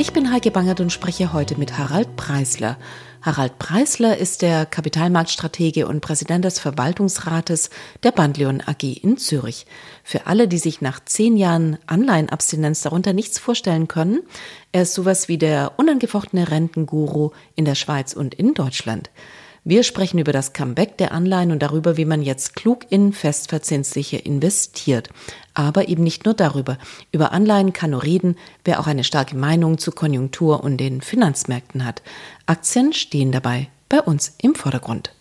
Ich bin Heike Bangert und spreche heute mit Harald Preisler. Harald Preisler ist der Kapitalmarktstratege und Präsident des Verwaltungsrates der Bandleon AG in Zürich. Für alle, die sich nach zehn Jahren Anleihenabstinenz darunter nichts vorstellen können, er ist sowas wie der unangefochtene Rentenguru in der Schweiz und in Deutschland. Wir sprechen über das Comeback der Anleihen und darüber, wie man jetzt klug in festverzinsliche investiert. Aber eben nicht nur darüber. Über Anleihen kann nur reden, wer auch eine starke Meinung zu Konjunktur und den Finanzmärkten hat. Aktien stehen dabei bei uns im Vordergrund.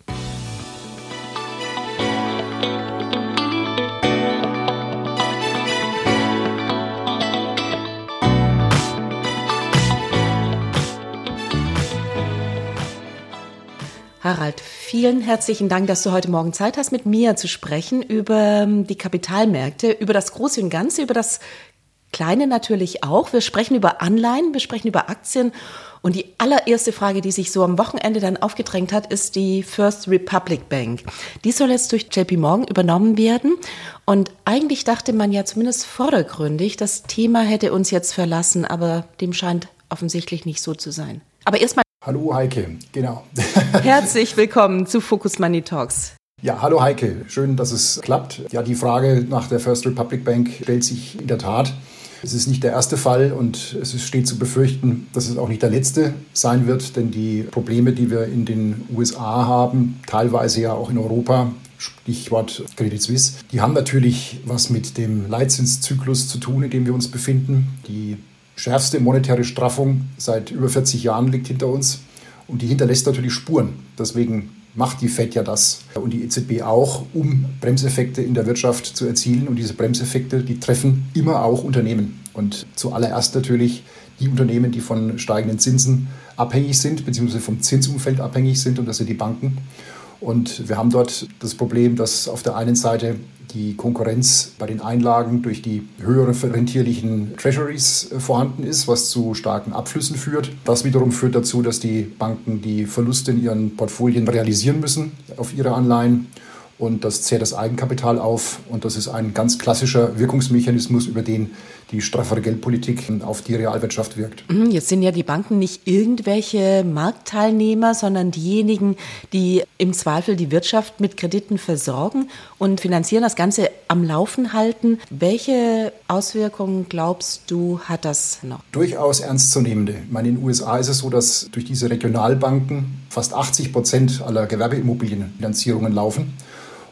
Harald, vielen herzlichen Dank, dass du heute Morgen Zeit hast, mit mir zu sprechen über ähm, die Kapitalmärkte, über das Große und Ganze, über das Kleine natürlich auch. Wir sprechen über Anleihen, wir sprechen über Aktien. Und die allererste Frage, die sich so am Wochenende dann aufgedrängt hat, ist die First Republic Bank. Die soll jetzt durch JP Morgan übernommen werden. Und eigentlich dachte man ja zumindest vordergründig, das Thema hätte uns jetzt verlassen, aber dem scheint offensichtlich nicht so zu sein. Aber erstmal Hallo Heike, genau. Herzlich willkommen zu Focus Money Talks. Ja, hallo Heike, schön, dass es klappt. Ja, die Frage nach der First Republic Bank stellt sich in der Tat. Es ist nicht der erste Fall und es steht zu befürchten, dass es auch nicht der letzte sein wird, denn die Probleme, die wir in den USA haben, teilweise ja auch in Europa, Stichwort Credit Suisse, die haben natürlich was mit dem Leitzinszyklus zu tun, in dem wir uns befinden. Die schärfste monetäre Straffung seit über 40 Jahren liegt hinter uns und die hinterlässt natürlich Spuren. Deswegen macht die Fed ja das und die EZB auch, um Bremseffekte in der Wirtschaft zu erzielen. Und diese Bremseffekte, die treffen immer auch Unternehmen. Und zuallererst natürlich die Unternehmen, die von steigenden Zinsen abhängig sind, beziehungsweise vom Zinsumfeld abhängig sind, und das sind die Banken. Und wir haben dort das Problem, dass auf der einen Seite die Konkurrenz bei den Einlagen durch die höheren rentierlichen Treasuries äh, vorhanden ist, was zu starken Abflüssen führt. Das wiederum führt dazu, dass die Banken die Verluste in ihren Portfolien realisieren müssen auf ihre Anleihen und das zehrt das Eigenkapital auf und das ist ein ganz klassischer Wirkungsmechanismus, über den die straffere Geldpolitik auf die Realwirtschaft wirkt. Mhm, jetzt sind ja die Banken nicht irgendwelche Marktteilnehmer, sondern diejenigen, die im Zweifel die Wirtschaft mit Krediten versorgen und finanzieren, das Ganze am Laufen halten. Welche Auswirkungen glaubst du, hat das noch? Durchaus ernstzunehmende. Ich meine, in den USA ist es so, dass durch diese Regionalbanken fast 80 Prozent aller Gewerbeimmobilienfinanzierungen laufen.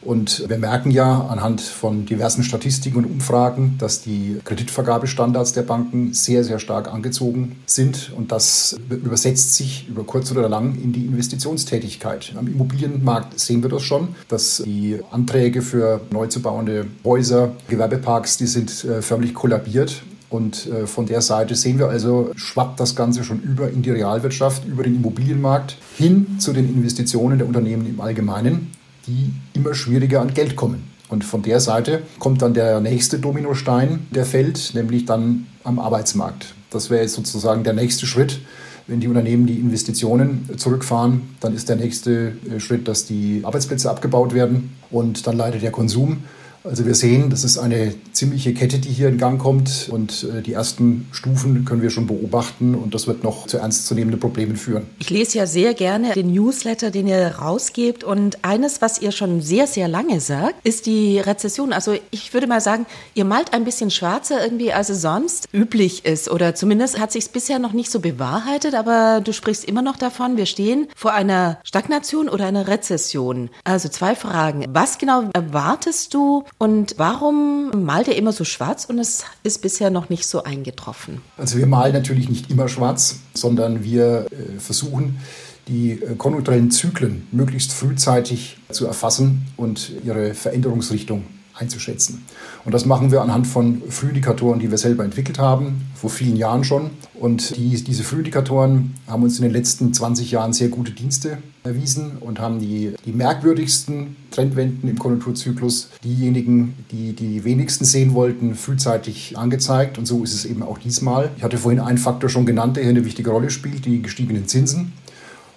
Und wir merken ja anhand von diversen Statistiken und Umfragen, dass die Kreditvergabestandards der Banken sehr, sehr stark angezogen sind. Und das übersetzt sich über kurz oder lang in die Investitionstätigkeit. Am Immobilienmarkt sehen wir das schon, dass die Anträge für neu zu bauende Häuser, Gewerbeparks, die sind äh, förmlich kollabiert. Und äh, von der Seite sehen wir also, schwappt das Ganze schon über in die Realwirtschaft, über den Immobilienmarkt hin zu den Investitionen der Unternehmen im Allgemeinen die immer schwieriger an Geld kommen. Und von der Seite kommt dann der nächste Dominostein, der fällt, nämlich dann am Arbeitsmarkt. Das wäre jetzt sozusagen der nächste Schritt. Wenn die Unternehmen die Investitionen zurückfahren, dann ist der nächste äh, Schritt, dass die Arbeitsplätze abgebaut werden und dann leidet der Konsum. Also wir sehen, das ist eine ziemliche Kette, die hier in Gang kommt und äh, die ersten Stufen können wir schon beobachten und das wird noch zu ernstzunehmenden Problemen führen. Ich lese ja sehr gerne den Newsletter, den ihr rausgebt und eines, was ihr schon sehr, sehr lange sagt, ist die Rezession. Also ich würde mal sagen, ihr malt ein bisschen schwarzer irgendwie, als es sonst üblich ist oder zumindest hat sich es bisher noch nicht so bewahrheitet, aber du sprichst immer noch davon, wir stehen vor einer Stagnation oder einer Rezession. Also zwei Fragen. Was genau erwartest du und warum malt ihr immer so schwarz und es ist bisher noch nicht so eingetroffen? Also wir malen natürlich nicht immer schwarz, sondern wir äh, versuchen, die äh, konjunkturellen Zyklen möglichst frühzeitig zu erfassen und ihre Veränderungsrichtung einzuschätzen. Und das machen wir anhand von Frühindikatoren, die wir selber entwickelt haben, vor vielen Jahren schon. Und die, diese Frühindikatoren haben uns in den letzten 20 Jahren sehr gute Dienste erwiesen und haben die, die merkwürdigsten Trendwenden im Konjunkturzyklus, diejenigen, die die wenigsten sehen wollten, frühzeitig angezeigt. Und so ist es eben auch diesmal. Ich hatte vorhin einen Faktor schon genannt, der hier eine wichtige Rolle spielt, die gestiegenen Zinsen.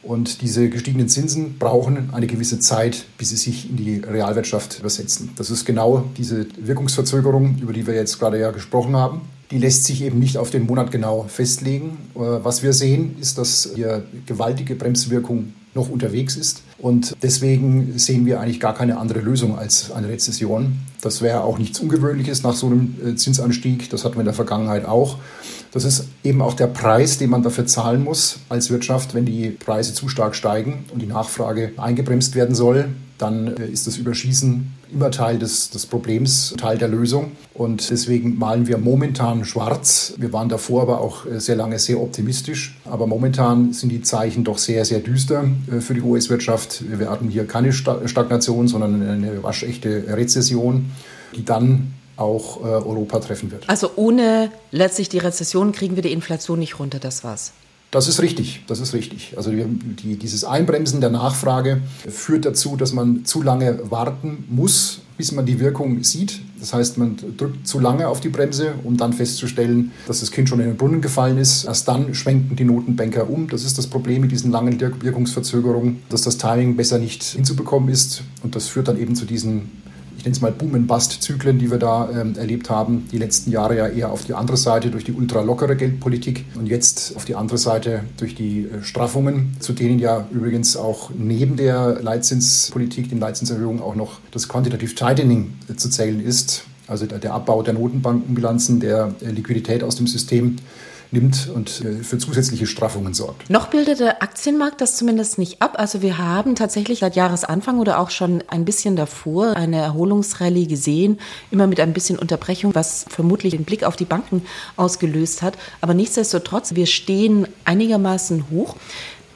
Und diese gestiegenen Zinsen brauchen eine gewisse Zeit, bis sie sich in die Realwirtschaft übersetzen. Das ist genau diese Wirkungsverzögerung, über die wir jetzt gerade ja gesprochen haben. Die lässt sich eben nicht auf den Monat genau festlegen. Äh, was wir sehen, ist, dass hier gewaltige Bremswirkung noch unterwegs ist. Und deswegen sehen wir eigentlich gar keine andere Lösung als eine Rezession. Das wäre auch nichts Ungewöhnliches nach so einem äh, Zinsanstieg. Das hatten wir in der Vergangenheit auch. Das ist eben auch der Preis, den man dafür zahlen muss als Wirtschaft, wenn die Preise zu stark steigen und die Nachfrage eingebremst werden soll. Dann äh, ist das Überschießen immer Teil des, des Problems, Teil der Lösung. Und deswegen malen wir momentan schwarz. Wir waren davor aber auch äh, sehr lange sehr optimistisch. Aber momentan sind die Zeichen doch sehr, sehr düster äh, für die US-Wirtschaft. Wir hatten hier keine Stagnation, sondern eine waschechte Rezession, die dann auch äh, Europa treffen wird. Also ohne letztlich die Rezession kriegen wir die Inflation nicht runter, das war's. Das ist richtig, das ist richtig. Also die, die, dieses Einbremsen der Nachfrage führt dazu, dass man zu lange warten muss, bis man die Wirkung sieht. Das heißt, man drückt zu lange auf die Bremse, um dann festzustellen, dass das Kind schon in den Brunnen gefallen ist. Erst dann schwenken die Notenbanker um. Das ist das Problem mit diesen langen Wirkungsverzögerungen, dass das Timing besser nicht hinzubekommen ist. Und das führt dann eben zu diesen ich nenne es mal Boom-and-Bust-Zyklen, die wir da ähm, erlebt haben. Die letzten Jahre ja eher auf die andere Seite durch die ultralockere Geldpolitik und jetzt auf die andere Seite durch die äh, Straffungen, zu denen ja übrigens auch neben der Leitzinspolitik, den Leitzinserhöhungen auch noch das Quantitative Tightening äh, zu zählen ist. Also der, Abbau der Notenbankenbilanzen, der äh, Liquidität aus dem System nimmt und äh, für zusätzliche Straffungen sorgt. Noch bildet der Aktienmarkt das zumindest nicht ab. Also wir haben tatsächlich seit Jahresanfang oder auch schon ein bisschen davor eine Erholungsrallye gesehen, immer mit ein bisschen Unterbrechung, was vermutlich den Blick auf die Banken ausgelöst hat. Aber nichtsdestotrotz, wir stehen einigermaßen hoch.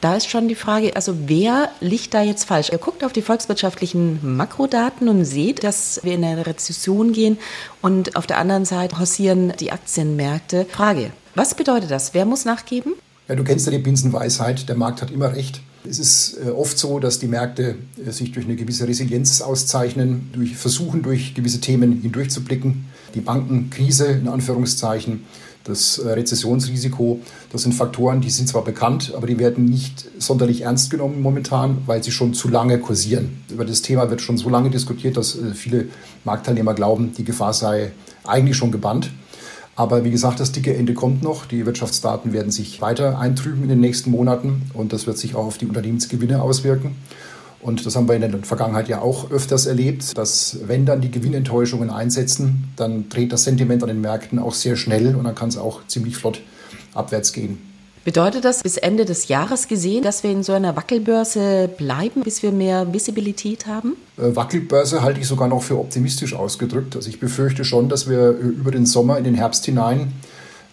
Da ist schon die Frage, also wer liegt da jetzt falsch? Ihr guckt auf die volkswirtschaftlichen Makrodaten und seht, dass wir in eine Rezession gehen und auf der anderen Seite hausieren die Aktienmärkte. Frage, was bedeutet das? Wer muss nachgeben? Ja, du kennst ja die Binsenweisheit, der Markt hat immer recht. Es ist äh, oft so, dass die Märkte äh, sich durch eine gewisse Resilienz auszeichnen, durch versuchen, durch gewisse Themen hindurchzublicken. Die Bankenkrise in Anführungszeichen, das äh, Rezessionsrisiko, das sind Faktoren, die sind zwar bekannt, aber die werden nicht sonderlich ernst genommen momentan, weil sie schon zu lange kursieren. Über das Thema wird schon so lange diskutiert, dass viele Marktteilnehmer glauben, die Gefahr sei eigentlich schon gebannt. Aber wie gesagt, das dicke Ende kommt noch. Die Wirtschaftsdaten werden sich weiter eintrüben in den nächsten Monaten und das wird sich auch auf die Unternehmensgewinne auswirken. Und das haben wir in der Vergangenheit ja auch öfters erlebt, dass wenn dann die Gewinnenttäuschungen einsetzen, dann dreht das Sentiment an den Märkten auch sehr schnell und dann kann es auch ziemlich flott abwärts gehen. Bedeutet das bis Ende des Jahres gesehen, dass wir in so einer Wackelbörse bleiben, bis wir mehr Visibilität haben? Äh, Wackelbörse halte ich sogar noch für optimistisch ausgedrückt. Also ich befürchte schon, dass wir äh, über den Sommer in den Herbst hinein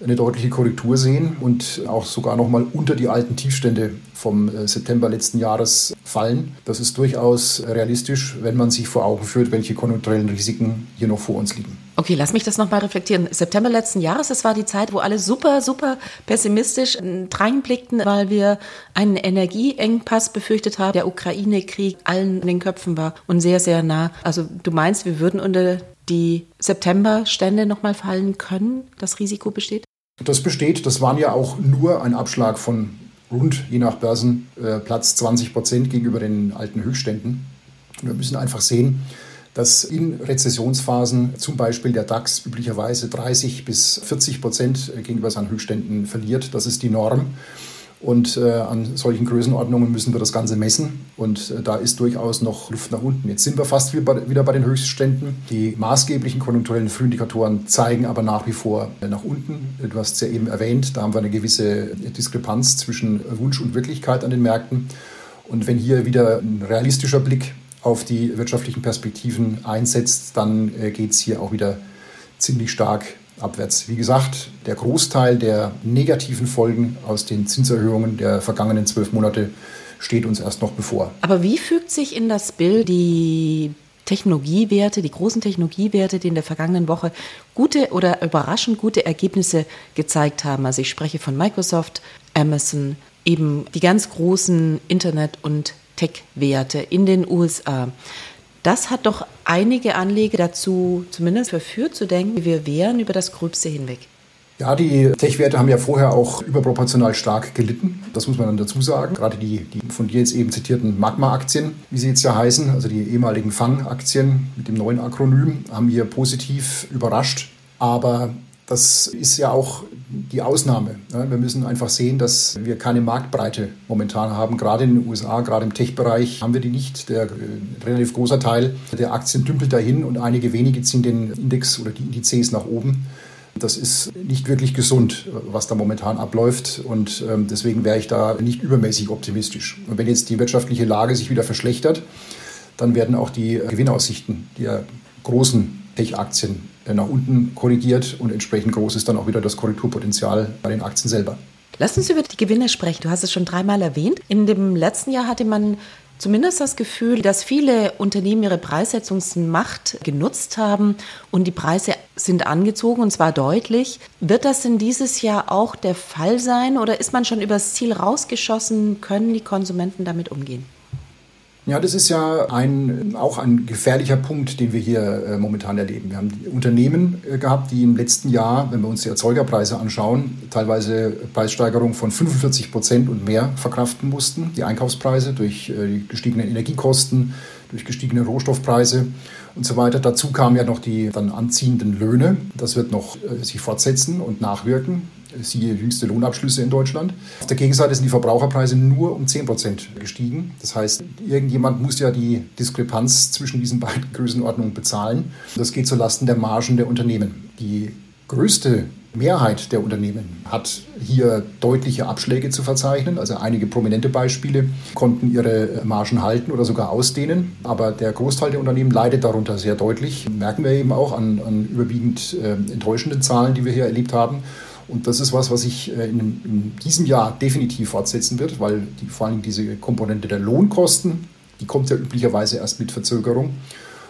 eine deutliche Korrektur sehen und auch sogar noch mal unter die alten Tiefstände vom äh, September letzten Jahres fallen. Das ist durchaus realistisch, wenn man sich vor Augen führt, welche konjunkturellen Risiken hier noch vor uns liegen. Okay, lass mich das nochmal reflektieren. September letzten Jahres, das war die Zeit, wo alle super, super pessimistisch reinblickten, weil wir einen Energieengpass befürchtet haben. Der Ukraine-Krieg allen in den Köpfen war und sehr, sehr nah. Also du meinst, wir würden unter die September-Stände nochmal fallen können? Das Risiko besteht? Das besteht. Das waren ja auch nur ein Abschlag von rund, je nach Börsenplatz, 20 Prozent gegenüber den alten Höchstständen. Wir müssen einfach sehen, dass in Rezessionsphasen zum Beispiel der DAX üblicherweise 30 bis 40 Prozent gegenüber seinen Höchstständen verliert. Das ist die Norm. Und äh, an solchen Größenordnungen müssen wir das Ganze messen. Und äh, da ist durchaus noch Luft nach unten. Jetzt sind wir fast wieder bei, den Höchstständen. Die maßgeblichen konjunkturellen Frühindikatoren zeigen aber nach wie vor äh, nach unten. Du hast es ja eben erwähnt, da haben wir eine gewisse Diskrepanz zwischen Wunsch und Wirklichkeit an den Märkten. Und wenn hier wieder ein realistischer Blick auf die wirtschaftlichen Perspektiven einsetzt, dann äh, geht es hier auch wieder ziemlich stark abwärts. Wie gesagt, der Großteil der negativen Folgen aus den Zinserhöhungen der vergangenen zwölf Monate steht uns erst noch bevor. Aber wie fügt sich in das Bild die Technologiewerte, die großen Technologiewerte, die in der vergangenen Woche gute oder überraschend gute Ergebnisse gezeigt haben. Also ich spreche von Microsoft, Amazon, eben die ganz großen Internet- und Tech-Werte in den USA. Das hat doch einige Anleger dazu zumindest verführt zu denken, wir wären über das Gröbste hinweg. Ja, die Tech-Werte haben ja vorher auch überproportional stark gelitten. Das muss man dann dazu sagen. Gerade die, die von dir jetzt eben zitierten Magma-Aktien, wie sie jetzt ja heißen, also die ehemaligen Fang-Aktien mit dem neuen Akronym, haben hier positiv überrascht. Aber das ist ja auch die Ausnahme. Wir müssen einfach sehen, dass wir keine Marktbreite momentan haben. Gerade in den USA, gerade im Tech-Bereich haben wir die nicht. Der äh, relativ großer Teil der Aktien dümpelt dahin und einige wenige ziehen den Index oder die Indizes nach oben. Das ist nicht wirklich gesund, was da momentan abläuft. Und ähm, deswegen wäre ich da nicht übermäßig optimistisch. Und wenn jetzt die wirtschaftliche Lage sich wieder verschlechtert, dann werden auch die Gewinnaussichten der großen Tech-Aktien nach unten korrigiert und entsprechend groß ist dann auch wieder das Korrekturpotenzial bei den Aktien selber. Lass uns über die Gewinne sprechen. Du hast es schon dreimal erwähnt. In dem letzten Jahr hatte man zumindest das Gefühl, dass viele Unternehmen ihre Preissetzungsmacht genutzt haben und die Preise sind angezogen und zwar deutlich. Wird das denn dieses Jahr auch der Fall sein oder ist man schon übers Ziel rausgeschossen? Können die Konsumenten damit umgehen? Ja, das ist ja ein, auch ein gefährlicher Punkt, den wir hier äh, momentan erleben. Wir haben Unternehmen äh, gehabt, die im letzten Jahr, wenn wir uns die Erzeugerpreise anschauen, teilweise Preissteigerungen von 45 Prozent und mehr verkraften mussten. Die Einkaufspreise durch äh, die gestiegenen Energiekosten, durch gestiegene Rohstoffpreise und so weiter. Dazu kamen ja noch die dann anziehenden Löhne. Das wird noch äh, sich fortsetzen und nachwirken siehe jüngste Lohnabschlüsse in Deutschland. Auf der Gegenseite sind die Verbraucherpreise nur um 10 Prozent gestiegen. Das heißt, irgendjemand muss ja die Diskrepanz zwischen diesen beiden Größenordnungen bezahlen. Das geht zulasten der Margen der Unternehmen. Die größte Mehrheit der Unternehmen hat hier deutliche Abschläge zu verzeichnen. Also einige prominente Beispiele konnten ihre Margen halten oder sogar ausdehnen. Aber der Großteil der Unternehmen leidet darunter sehr deutlich. Merken wir eben auch an, an überwiegend äh, enttäuschenden Zahlen, die wir hier erlebt haben. Und das ist was, was sich äh, in, in, diesem Jahr definitiv fortsetzen wird, weil die, vor allem diese Komponente der Lohnkosten, die kommt ja üblicherweise erst mit Verzögerung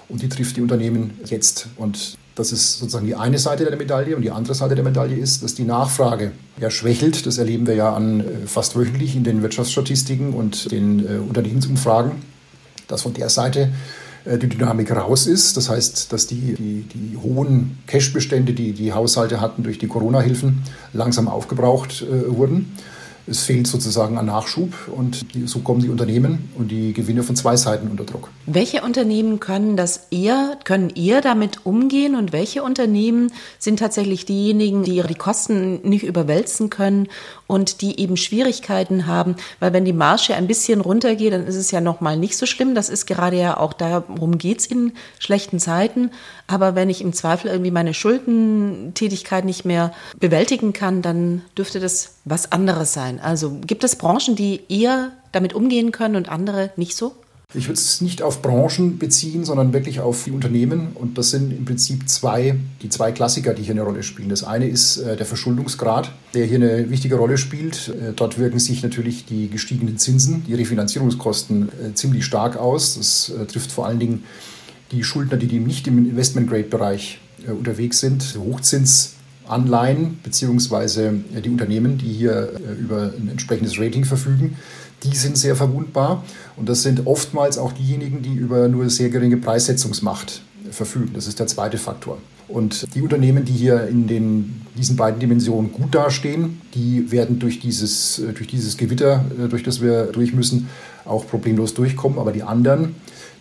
und die trifft die Unternehmen jetzt. Und das ist sozusagen die eine Seite der Medaille. Und die andere Seite der Medaille ist, dass die Nachfrage ja schwächelt. Das erleben wir ja an, äh, fast wöchentlich in den Wirtschaftsstatistiken und den äh, Unternehmensumfragen, dass von der Seite die Dynamik raus ist. Das heißt, dass die, die, die hohen Cashbestände, die die Haushalte hatten durch die Corona-Hilfen, langsam aufgebraucht äh, wurden. Es fehlt sozusagen an Nachschub und so kommen die Unternehmen und die Gewinne von zwei Seiten unter Druck. Welche Unternehmen können das eher, können ihr damit umgehen und welche Unternehmen sind tatsächlich diejenigen, die die Kosten nicht überwälzen können und die eben Schwierigkeiten haben, weil wenn die Marge ein bisschen runtergeht, dann ist es ja noch mal nicht so schlimm. Das ist gerade ja auch darum geht's in schlechten Zeiten. Aber wenn ich im Zweifel irgendwie meine Schuldentätigkeit nicht mehr bewältigen kann, dann dürfte das was anderes sein. Also gibt es Branchen, die eher damit umgehen können und andere nicht so? Ich würde es nicht auf Branchen beziehen, sondern wirklich auf die Unternehmen. Und das sind im Prinzip zwei, die zwei Klassiker, die hier eine Rolle spielen. Das eine ist äh, der Verschuldungsgrad, der hier eine wichtige Rolle spielt. Äh, dort wirken sich natürlich die gestiegenen Zinsen, die Refinanzierungskosten äh, ziemlich stark aus. Das trifft vor allen Dingen die Schuldner, die nicht im Investment-Grade-Bereich äh, unterwegs sind. Hochzinsanleihen beziehungsweise äh, die Unternehmen, die hier über ein entsprechendes Rating verfügen, die sind sehr verwundbar. Und das sind oftmals auch diejenigen, die über nur sehr geringe Preissetzungsmacht verfügen. Das ist der zweite Faktor. Und die Unternehmen, die hier in den, diesen beiden Dimensionen gut dastehen, die werden durch dieses, durch dieses Gewitter, äh, durch das wir durch müssen, auch problemlos durchkommen. Aber die anderen,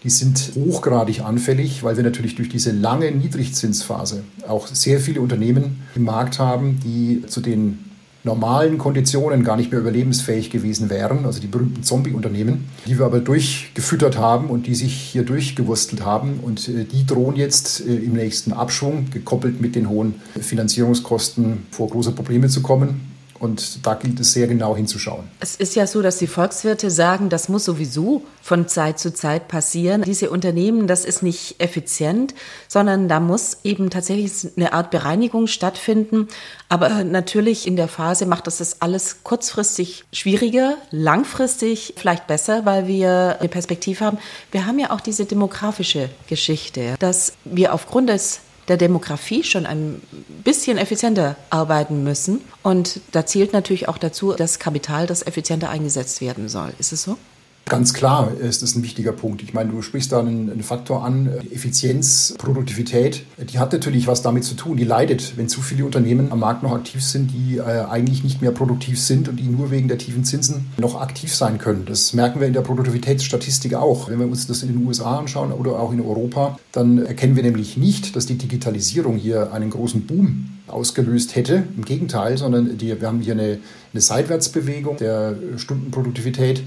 die sind hochgradig anfällig, weil wir natürlich durch diese lange Niedrigzinsphase auch sehr viele Unternehmen im Markt haben, die zu den normalen Konditionen gar nicht mehr überlebensfähig gewesen wären, also die berühmten Zombie-Unternehmen, die wir aber durchgefüttert haben und die sich hier durchgewurstelt haben. Und äh, die drohen jetzt äh, im nächsten Abschwung, gekoppelt mit den hohen Finanzierungskosten, vor große Probleme zu kommen. Und da gilt es sehr genau hinzuschauen. Es ist ja so, dass die Volkswirte sagen, das muss sowieso von Zeit zu Zeit passieren. Diese Unternehmen, das ist nicht effizient, sondern da muss eben tatsächlich eine Art Bereinigung stattfinden. Aber natürlich in der Phase macht das das alles kurzfristig schwieriger, langfristig vielleicht besser, weil wir eine Perspektive haben. Wir haben ja auch diese demografische Geschichte, dass wir aufgrund des der Demografie schon ein bisschen effizienter arbeiten müssen. Und da zählt natürlich auch dazu, dass Kapital, das effizienter eingesetzt werden soll. Ist es so? Ganz klar ist das ein wichtiger Punkt. Ich meine, du sprichst da einen, einen, Faktor an, Effizienz, Produktivität. Die hat natürlich was damit zu tun. Die leidet, wenn zu viele Unternehmen am Markt noch aktiv sind, die äh, eigentlich nicht mehr produktiv sind und die nur wegen der tiefen Zinsen noch aktiv sein können. Das merken wir in der Produktivitätsstatistik auch. Wenn wir uns das in den USA anschauen oder auch in Europa, dann erkennen wir nämlich nicht, dass die Digitalisierung hier einen großen Boom ausgelöst hätte. Im Gegenteil, sondern die, wir haben hier eine, eine Seitwärtsbewegung der Stundenproduktivität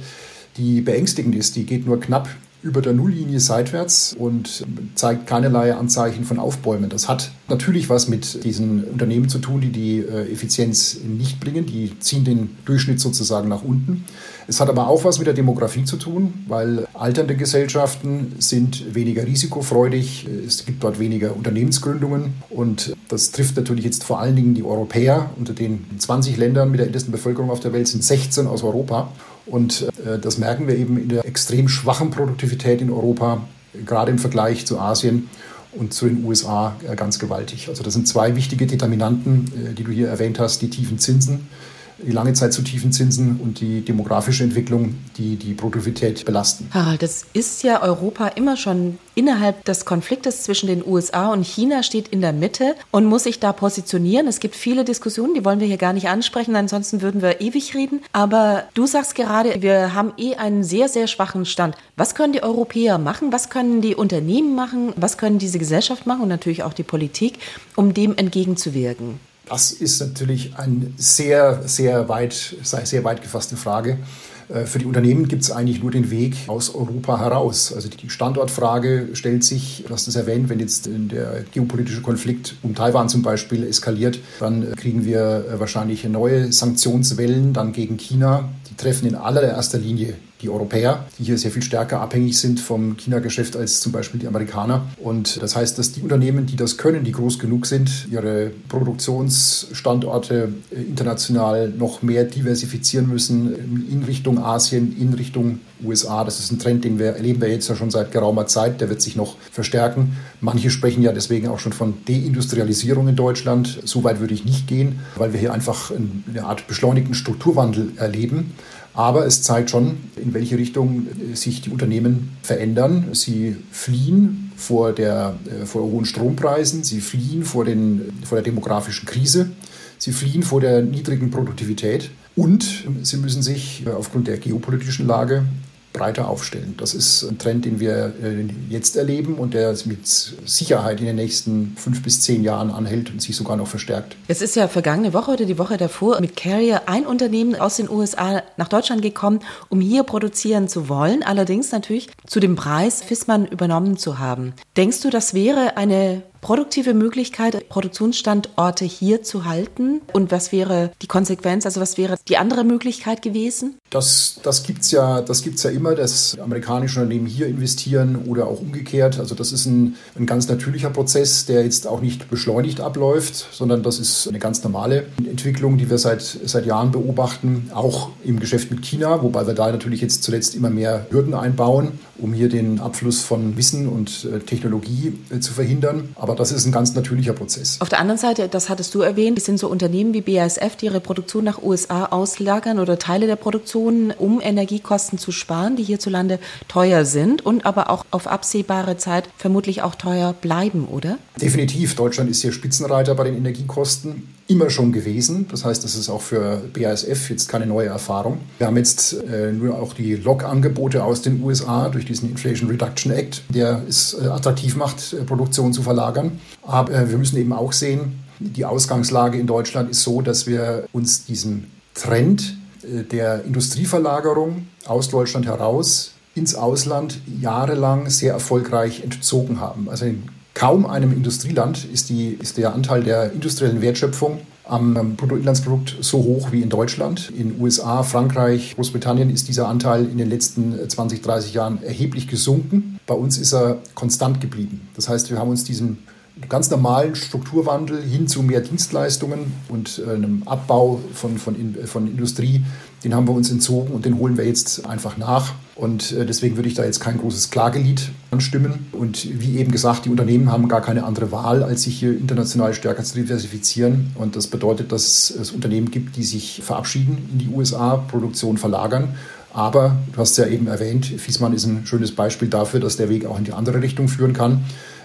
die beängstigend ist. Die geht nur knapp über der Nulllinie seitwärts und zeigt keinerlei Anzeichen von Aufbäumen. Das hat natürlich was mit diesen Unternehmen zu tun, die die äh, Effizienz nicht bringen. Die ziehen den Durchschnitt sozusagen nach unten. Es hat aber auch was mit der Demografie zu tun, weil alternde Gesellschaften sind weniger risikofreudig. Es gibt dort weniger Unternehmensgründungen und das trifft natürlich jetzt vor allen Dingen die Europäer. Unter den 20 Ländern mit der ältesten Bevölkerung auf der Welt sind 16 aus Europa. Und äh, das merken wir eben in der extrem schwachen Produktivität in Europa, gerade im Vergleich zu Asien und zu den USA äh, ganz gewaltig. Also das sind zwei wichtige Determinanten, äh, die du hier erwähnt hast, die tiefen Zinsen die lange Zeit zu tiefen Zinsen und die demografische Entwicklung, die die Produktivität belasten. Harald, das ist ja Europa immer schon innerhalb des Konfliktes zwischen den USA und China steht in der Mitte und muss sich da positionieren. Es gibt viele Diskussionen, die wollen wir hier gar nicht ansprechen, ansonsten würden wir ewig reden. Aber du sagst gerade, wir haben eh einen sehr, sehr schwachen Stand. Was können die Europäer machen? Was können die Unternehmen machen? Was können diese Gesellschaft machen und natürlich auch die Politik, um dem entgegenzuwirken? Das ist natürlich eine sehr, sehr weit, sehr weit gefasste Frage. Äh, für die Unternehmen gibt es eigentlich nur den Weg aus Europa heraus. Also die Standortfrage stellt sich, du hast es erwähnt, wenn jetzt der geopolitische Konflikt um Taiwan zum Beispiel eskaliert, dann kriegen wir äh, wahrscheinlich neue Sanktionswellen dann gegen China. Die treffen in allererster Linie die Europäer, die hier sehr viel stärker abhängig sind vom China-Geschäft als zum Beispiel die Amerikaner. Und das heißt, dass die Unternehmen, die das können, die groß genug sind, ihre Produktionsstandorte äh, international noch mehr diversifizieren müssen in Richtung Asien, in Richtung USA. Das ist ein Trend, den wir erleben wir jetzt ja schon seit geraumer Zeit. Der wird sich noch verstärken. Manche sprechen ja deswegen auch schon von Deindustrialisierung in Deutschland. So weit würde ich nicht gehen, weil wir hier einfach eine Art beschleunigten Strukturwandel erleben. Aber es zeigt schon, in welche Richtung äh, sich die Unternehmen verändern. Sie fliehen vor, der, äh, vor hohen Strompreisen, sie fliehen vor, den, vor der demografischen Krise, sie fliehen vor der niedrigen Produktivität. Und sie müssen sich äh, aufgrund der geopolitischen Lage breiter aufstellen. Das ist ein Trend, den wir äh, jetzt erleben und der mit Sicherheit in den nächsten fünf bis zehn Jahren anhält und sich sogar noch verstärkt. Es ist ja vergangene Woche oder die Woche davor mit Carrier ein Unternehmen aus den USA nach Deutschland gekommen, um hier produzieren zu wollen, allerdings natürlich zu dem Preis Fissmann übernommen zu haben. Denkst du, das wäre eine produktive Möglichkeit, Produktionsstandorte hier zu halten? Und was wäre die Konsequenz, also was wäre die andere Möglichkeit gewesen? Das, das gibt es ja, ja immer, dass amerikanische Unternehmen hier investieren oder auch umgekehrt. Also das ist ein, ein ganz natürlicher Prozess, der jetzt auch nicht beschleunigt abläuft, sondern das ist eine ganz normale Entwicklung, die wir seit, seit Jahren beobachten, auch im Geschäft mit China, wobei wir da natürlich jetzt zuletzt immer mehr Hürden einbauen, um hier den Abfluss von Wissen und äh, Technologie äh, zu verhindern. Aber das ist ein ganz natürlicher Prozess. Auf der anderen Seite, das hattest du erwähnt, es sind so Unternehmen wie BASF, die ihre Produktion nach USA auslagern oder Teile der Produktion, um Energiekosten zu sparen, die hierzulande teuer sind und aber auch auf absehbare Zeit vermutlich auch teuer bleiben, oder? Definitiv. Deutschland ist hier Spitzenreiter bei den Energiekosten immer schon gewesen. Das heißt, das ist auch für BASF jetzt keine neue Erfahrung. Wir haben jetzt äh, nur auch die Log-Angebote aus den USA durch diesen Inflation Reduction Act, der es äh, attraktiv macht, äh, Produktion zu verlagern. Aber äh, wir müssen eben auch sehen, die Ausgangslage in Deutschland ist so, dass wir uns diesem Trend der Industrieverlagerung aus Deutschland heraus ins Ausland jahrelang sehr erfolgreich entzogen haben. Also in kaum einem Industrieland ist, die, ist der Anteil der industriellen Wertschöpfung am Bruttoinlandsprodukt so hoch wie in Deutschland. In USA, Frankreich, Großbritannien ist dieser Anteil in den letzten 20, 30 Jahren erheblich gesunken. Bei uns ist er konstant geblieben. Das heißt, wir haben uns diesen ganz normalen Strukturwandel hin zu mehr Dienstleistungen und äh, einem Abbau von, von, von Industrie, den haben wir uns entzogen und den holen wir jetzt einfach nach. Und äh, deswegen würde ich da jetzt kein großes Klagelied anstimmen. Und wie eben gesagt, die Unternehmen haben gar keine andere Wahl, als sich hier international stärker zu diversifizieren. Und das bedeutet, dass es Unternehmen gibt, die sich verabschieden in die USA, Produktion verlagern. Aber du hast ja eben erwähnt, Fiesmann ist ein schönes Beispiel dafür, dass der Weg auch in die andere Richtung führen kann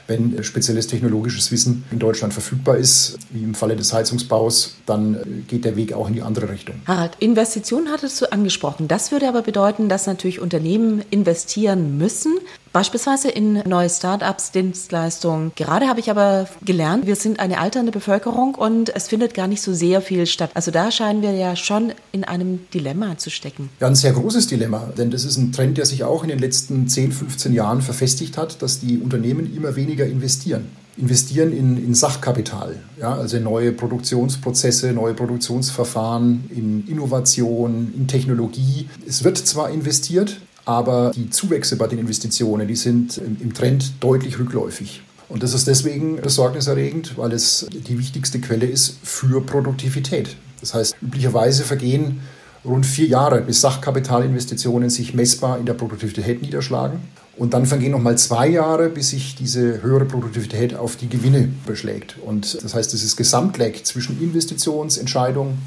wenn spezielles technologisches Wissen in Deutschland verfügbar ist, wie im Falle des Heizungsbaus, dann äh, geht der Weg auch in die andere Richtung. Harald, Investitionen hattest du angesprochen. Das würde aber bedeuten, dass natürlich Unternehmen investieren müssen, Beispielsweise in neue Start-ups, Dienstleistungen. Gerade habe ich aber gelernt, wir sind eine alternde Bevölkerung und es findet gar nicht so sehr viel statt. Also da scheinen wir ja schon in einem Dilemma zu stecken. Ja, ein sehr großes Dilemma, denn das ist ein Trend, der sich auch in den letzten 10, 15 Jahren verfestigt hat, dass die Unternehmen immer weniger investieren investieren in, in Sachkapital, ja, also in neue Produktionsprozesse, neue Produktionsverfahren, in Innovation, in Technologie. Es wird zwar investiert, aber die Zuwächse bei den Investitionen, die sind im Trend deutlich rückläufig. Und das ist deswegen besorgniserregend, weil es die wichtigste Quelle ist für Produktivität. Das heißt, üblicherweise vergehen rund vier Jahre, bis Sachkapitalinvestitionen sich messbar in der Produktivität niederschlagen. Und dann vergehen nochmal zwei Jahre, bis sich diese höhere Produktivität auf die Gewinne beschlägt. Und das heißt, dieses Gesamtleck zwischen Investitionsentscheidung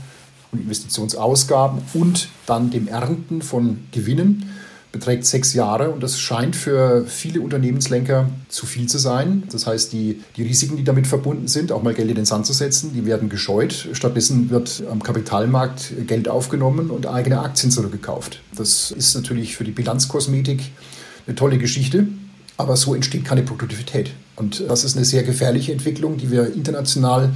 und Investitionsausgaben und dann dem Ernten von Gewinnen beträgt sechs Jahre und das scheint für viele Unternehmenslenker zu viel zu sein. Das heißt, die, die Risiken, die damit verbunden sind, auch mal Geld in den Sand zu setzen, die werden gescheut. Stattdessen wird am Kapitalmarkt Geld aufgenommen und eigene Aktien zurückgekauft. Das ist natürlich für die Bilanzkosmetik eine tolle Geschichte, aber so entsteht keine Produktivität. Und das ist eine sehr gefährliche Entwicklung, die wir international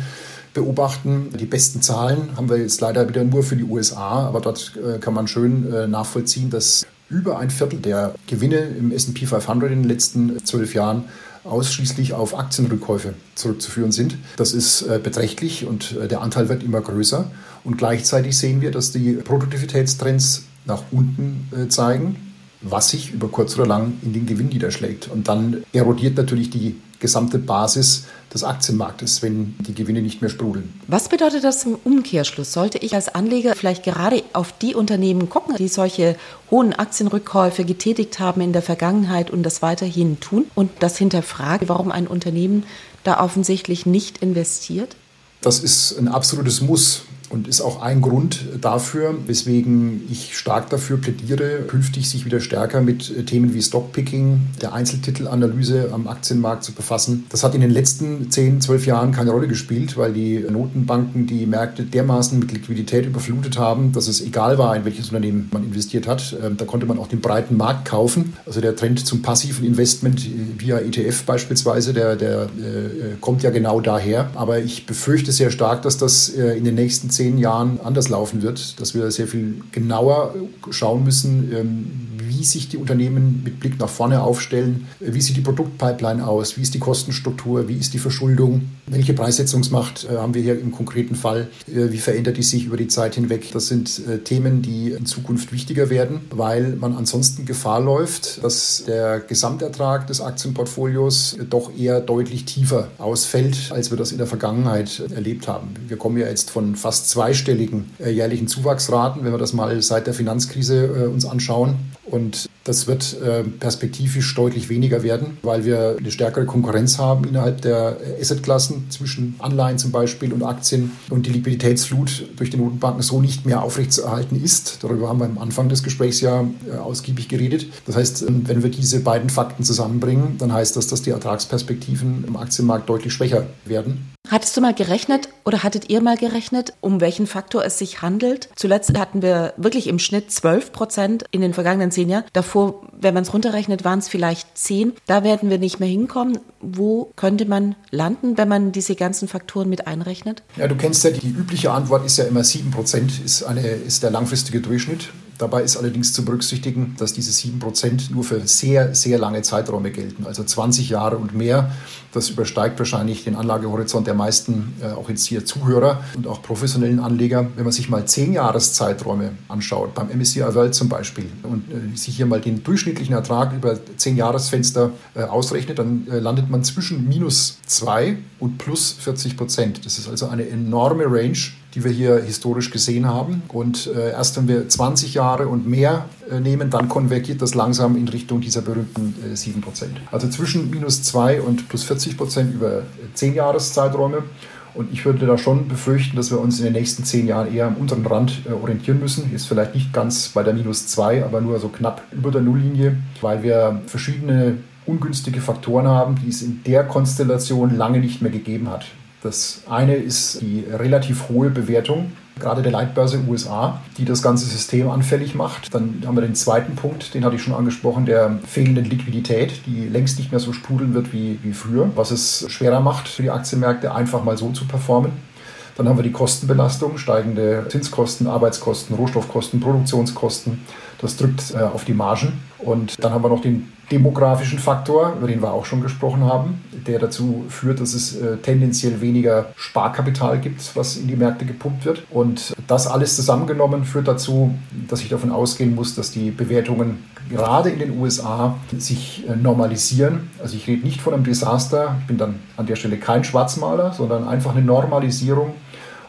beobachten. Die besten Zahlen haben wir jetzt leider wieder nur für die USA, aber dort äh, kann man schön äh, nachvollziehen, dass über ein Viertel der Gewinne im SP 500 in den letzten zwölf Jahren ausschließlich auf Aktienrückkäufe zurückzuführen sind. Das ist äh, beträchtlich und äh, der Anteil wird immer größer. Und gleichzeitig sehen wir, dass die Produktivitätstrends nach unten äh, zeigen, was sich über kurz oder lang in den Gewinn niederschlägt. Und dann erodiert natürlich die gesamte Basis des Aktienmarktes, wenn die Gewinne nicht mehr sprudeln. Was bedeutet das im Umkehrschluss? Sollte ich als Anleger vielleicht gerade auf die Unternehmen gucken, die solche hohen Aktienrückkäufe getätigt haben in der Vergangenheit und das weiterhin tun und das hinterfragen, warum ein Unternehmen da offensichtlich nicht investiert? Das ist ein absolutes Muss und ist auch ein Grund dafür, weswegen ich stark dafür plädiere, künftig sich wieder stärker mit äh, Themen wie Stockpicking, der Einzeltitelanalyse am Aktienmarkt zu befassen. Das hat in den letzten 10, 12 Jahren keine Rolle gespielt, weil die Notenbanken die Märkte dermaßen mit Liquidität überflutet haben, dass es egal war, in welches Unternehmen man investiert hat. Ähm, da konnte man auch den breiten Markt kaufen. Also der Trend zum passiven Investment äh, via ETF beispielsweise, der, der äh, kommt ja genau daher. Aber ich befürchte sehr stark, dass das in den nächsten zehn Jahren anders laufen wird, dass wir sehr viel genauer schauen müssen, ähm, wie sich die Unternehmen mit Blick nach vorne aufstellen, wie sieht die Produktpipeline aus, wie ist die Kostenstruktur, wie ist die Verschuldung, welche Preissetzungsmacht äh, haben wir hier im konkreten Fall, äh, wie verändert die sich über die Zeit hinweg. Das sind äh, Themen, die in Zukunft wichtiger werden, weil man ansonsten Gefahr läuft, dass der Gesamtertrag des Aktienportfolios doch eher deutlich tiefer ausfällt, als wir das in der Vergangenheit erlebt haben. Wir kommen ja jetzt von fast zweistelligen äh, jährlichen Zuwachsraten, wenn wir das mal seit der Finanzkrise äh, uns anschauen. Und das wird äh, perspektivisch deutlich weniger werden, weil wir eine stärkere Konkurrenz haben innerhalb der Assetklassen zwischen Anleihen zum Beispiel und Aktien und die Liquiditätsflut durch die Notenbanken so nicht mehr aufrechtzuerhalten ist. Darüber haben wir am Anfang des Gesprächs ja ausgiebig geredet. Das heißt, ähm, wenn wir diese beiden Fakten zusammenbringen, dann heißt das, dass die Ertragsperspektiven im Aktienmarkt deutlich schwächer werden. Hattest du mal gerechnet oder hattet ihr mal gerechnet, um welchen Faktor es sich handelt? Zuletzt hatten wir wirklich im Schnitt 12 Prozent in den vergangenen zehn Jahren. Davor, wenn man es runterrechnet, waren es vielleicht 10. Da werden wir nicht mehr hinkommen. Wo könnte man landen, wenn man diese ganzen Faktoren mit einrechnet? Ja, du kennst ja, die übliche Antwort ist ja immer 7 Prozent ist, ist der langfristige Durchschnitt Dabei ist allerdings zu berücksichtigen, dass diese 7% nur für sehr, sehr lange Zeiträume gelten, also 20 Jahre und mehr. Das übersteigt wahrscheinlich den Anlagehorizont der meisten, äh, auch jetzt hier Zuhörer und auch professionellen Anleger. Wenn man sich mal 10 Jahreszeiträume anschaut, beim MSCI World zum Beispiel, und äh, sich hier mal den durchschnittlichen Ertrag über 10 Jahresfenster äh, ausrechnet, dann äh, landet man zwischen minus 2 und plus 40 Prozent. Das ist also eine enorme Range die wir hier historisch gesehen haben. Und äh, erst wenn wir 20 Jahre und mehr nehmen, dann konvergiert das langsam in Richtung dieser berühmten äh, 7% Also zwischen minus 2 und plus 40 Prozent über 10 Jahreszeiträume. Und ich würde da schon befürchten, dass wir uns in den nächsten zehn Jahren eher am unteren Rand äh, orientieren müssen. Ist vielleicht nicht ganz bei der minus 2, aber nur so knapp über der Nulllinie, weil wir verschiedene ungünstige Faktoren haben, die es in der Konstellation lange nicht mehr gegeben hat. Das eine ist die relativ hohe Bewertung, gerade der Leitbörse USA, die das ganze System anfällig macht. Dann haben wir den zweiten Punkt, den hatte ich schon angesprochen, der fehlenden Liquidität, die längst nicht mehr so sprudeln wird wie, wie früher, was es schwerer macht für die Aktienmärkte, einfach mal so zu performen. Dann haben wir die Kostenbelastung, steigende Zinskosten, Arbeitskosten, Rohstoffkosten, Produktionskosten. Das drückt äh, auf die Margen. Und dann haben wir noch den demografischen Faktor, über den wir auch schon gesprochen haben, der dazu führt, dass es äh, tendenziell weniger Sparkapital gibt, was in die Märkte gepumpt wird. Und das alles zusammengenommen führt dazu, dass ich davon ausgehen muss, dass die Bewertungen gerade in den USA sich äh, normalisieren. Also ich rede nicht von einem Desaster, ich bin dann an der Stelle kein Schwarzmaler, sondern einfach eine Normalisierung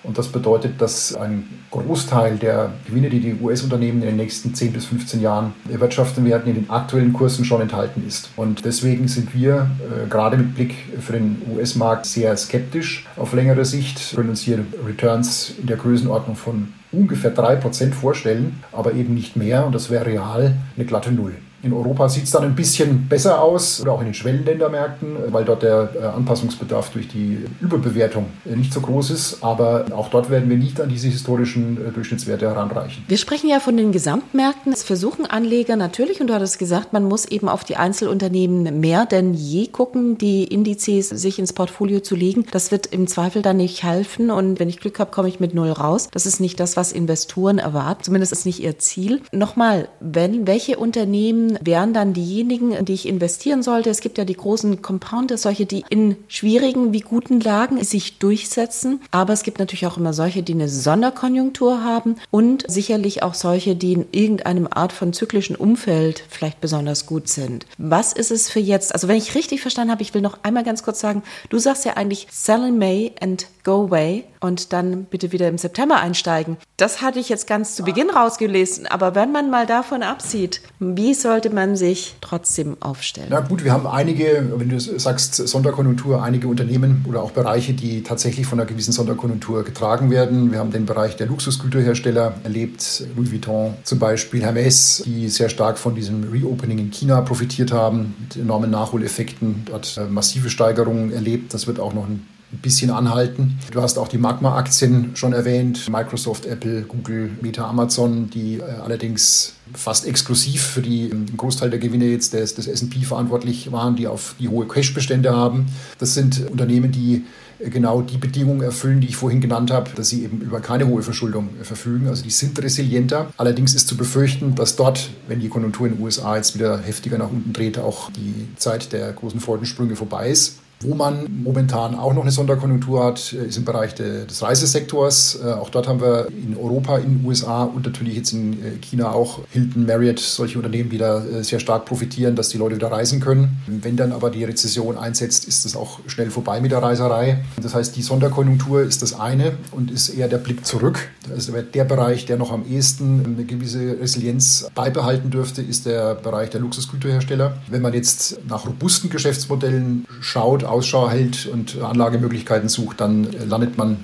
und das bedeutet, dass ein Großteil der Gewinne, die die US-Unternehmen in den nächsten 10 bis 15 Jahren erwirtschaften werden, in den aktuellen Kursen schon enthalten ist. Und deswegen sind wir äh, gerade mit Blick für den US-Markt sehr skeptisch auf längere Sicht. Können uns hier Returns in der Größenordnung von ungefähr 3% vorstellen, aber eben nicht mehr. Und das wäre real eine glatte Null. In Europa sieht es dann ein bisschen besser aus oder auch in den Schwellenländermärkten, weil dort der äh, Anpassungsbedarf durch die Überbewertung äh, nicht so groß ist. Aber auch dort werden wir nicht an diese historischen äh, Durchschnittswerte heranreichen. Wir sprechen ja von den Gesamtmärkten. Es versuchen Anleger natürlich, und du hattest gesagt, man muss eben auf die Einzelunternehmen mehr denn je gucken, die Indizes sich ins Portfolio zu legen. Das wird im Zweifel dann nicht helfen. Und wenn ich Glück habe, komme ich mit Null raus. Das ist nicht das, was Investoren erwarten. Zumindest ist nicht ihr Ziel. Nochmal, wenn welche Unternehmen wären dann diejenigen, in die ich investieren sollte. Es gibt ja die großen Compounder, solche, die in schwierigen wie guten Lagen sich durchsetzen. Aber es gibt natürlich auch immer solche, die eine Sonderkonjunktur haben und sicherlich auch solche, die in irgendeinem Art von zyklischen Umfeld vielleicht besonders gut sind. Was ist es für jetzt? Also wenn ich richtig verstanden habe, ich will noch einmal ganz kurz sagen, du sagst ja eigentlich sell in May and go away und dann bitte wieder im September einsteigen. Das hatte ich jetzt ganz zu Beginn rausgelesen, aber wenn man mal davon absieht, wie sollte man sich trotzdem aufstellen? Na gut, wir haben einige, wenn du sagst Sonderkonjunktur, einige Unternehmen oder auch Bereiche, die tatsächlich von einer gewissen Sonderkonjunktur getragen werden. Wir haben den Bereich der Luxusgüterhersteller erlebt, Louis Vuitton zum Beispiel, Hermes, die sehr stark von diesem Reopening in China profitiert haben, mit enormen Nachholeffekten, dort äh, massive Steigerungen erlebt. Das wird auch noch ein ein bisschen anhalten. Du hast auch die Magma-Aktien schon erwähnt, Microsoft, Apple, Google, Meta, Amazon, die äh, allerdings fast exklusiv für die, den Großteil der Gewinne jetzt des, des S&P verantwortlich waren, die auf die hohe Cash-Bestände haben. Das sind Unternehmen, die äh, genau die Bedingungen erfüllen, die ich vorhin genannt habe, dass sie eben über keine hohe Verschuldung äh, verfügen. Also die sind resilienter. Allerdings ist zu befürchten, dass dort, wenn die Konjunktur in den USA jetzt wieder heftiger nach unten dreht, auch die Zeit der großen Freudensprünge vorbei ist. Wo man momentan auch noch eine Sonderkonjunktur hat, äh, ist im Bereich des Reisesektors. Äh, auch dort haben wir in Europa, in den USA und natürlich jetzt in äh, China auch Hilton, Marriott, solche Unternehmen, die da sehr stark profitieren, dass die Leute wieder reisen können. Wenn dann aber die Rezession einsetzt, ist das auch schnell vorbei mit der Reiserei. Das heißt, die Sonderkonjunktur ist das eine und ist eher der Blick zurück. Also der Bereich, der noch am ehesten eine gewisse Resilienz beibehalten dürfte, ist der Bereich der Luxusgüterhersteller. Wenn man jetzt nach robusten Geschäftsmodellen schaut, Ausschau hält und Anlagemöglichkeiten sucht, dann landet man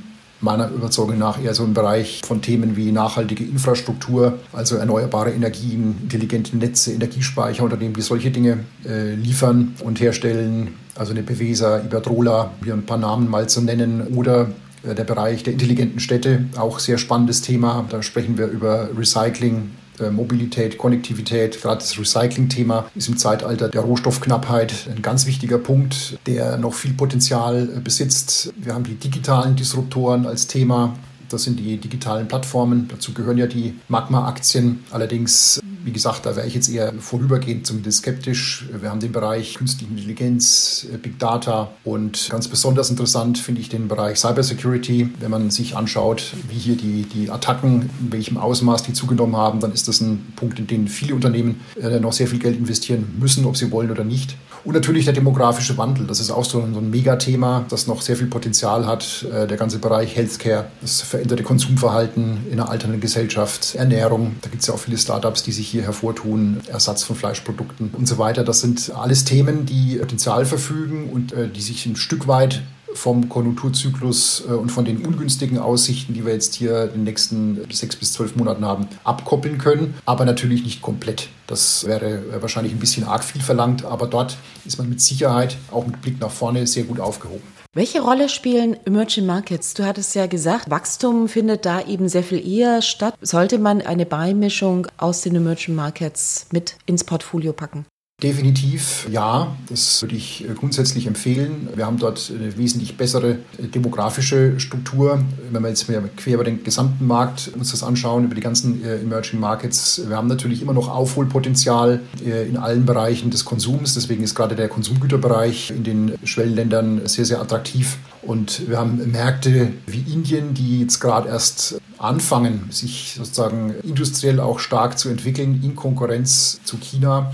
meiner Überzeugung nach eher so im Bereich von Themen wie nachhaltige Infrastruktur, also erneuerbare Energien, intelligente Netze, Energiespeicherunternehmen, die solche Dinge äh, liefern und herstellen. Also eine Bewesa, Iberdrola, hier ein paar Namen mal zu nennen. Oder äh, der Bereich der intelligenten Städte, auch sehr spannendes Thema. Da sprechen wir über Recycling, Mobilität, Konnektivität, gerade das Recycling-Thema ist im Zeitalter der Rohstoffknappheit ein ganz wichtiger Punkt, der noch viel Potenzial äh, besitzt. Wir haben die digitalen Disruptoren als Thema. Das sind die digitalen Plattformen. Dazu gehören ja die Magma-Aktien. Allerdings wie gesagt, da wäre ich jetzt eher vorübergehend zumindest skeptisch. Wir haben den Bereich künstliche Intelligenz, äh, Big Data und ganz besonders interessant finde ich den Bereich Cybersecurity. Wenn man sich anschaut, wie hier die, die Attacken, in welchem Ausmaß die zugenommen haben, dann ist das ein Punkt, in den viele Unternehmen äh, noch sehr viel Geld investieren müssen, ob sie wollen oder nicht. Und natürlich der demografische Wandel. Das ist auch so ein, so ein Megathema, das noch sehr viel Potenzial hat. Äh, der ganze Bereich Healthcare, das veränderte Konsumverhalten in einer alternden Gesellschaft, Ernährung. Da gibt es ja auch viele Startups, die sich hier hervortun, Ersatz von Fleischprodukten und so weiter. Das sind alles Themen, die Potenzial verfügen und äh, die sich ein Stück weit vom Konjunkturzyklus äh, und von den ungünstigen Aussichten, die wir jetzt hier in den nächsten sechs bis zwölf Monaten haben, abkoppeln können, aber natürlich nicht komplett. Das wäre wahrscheinlich ein bisschen arg viel verlangt, aber dort ist man mit Sicherheit auch mit Blick nach vorne sehr gut aufgehoben. Welche Rolle spielen Emerging Markets? Du hattest ja gesagt, Wachstum findet da eben sehr viel eher statt. Sollte man eine Beimischung aus den Emerging Markets mit ins Portfolio packen? Definitiv ja, das würde ich äh, grundsätzlich empfehlen. Wir haben dort eine wesentlich bessere äh, demografische Struktur. Wenn wir jetzt mehr quer über den gesamten Markt uns das anschauen, über die ganzen äh, Emerging Markets, wir haben natürlich immer noch Aufholpotenzial in allen Bereichen des Konsums. Deswegen ist gerade der Konsumgüterbereich in den Schwellenländern sehr, sehr attraktiv. Und wir haben Märkte wie Indien, die jetzt gerade erst anfangen, sich sozusagen industriell auch stark zu entwickeln in Konkurrenz zu China.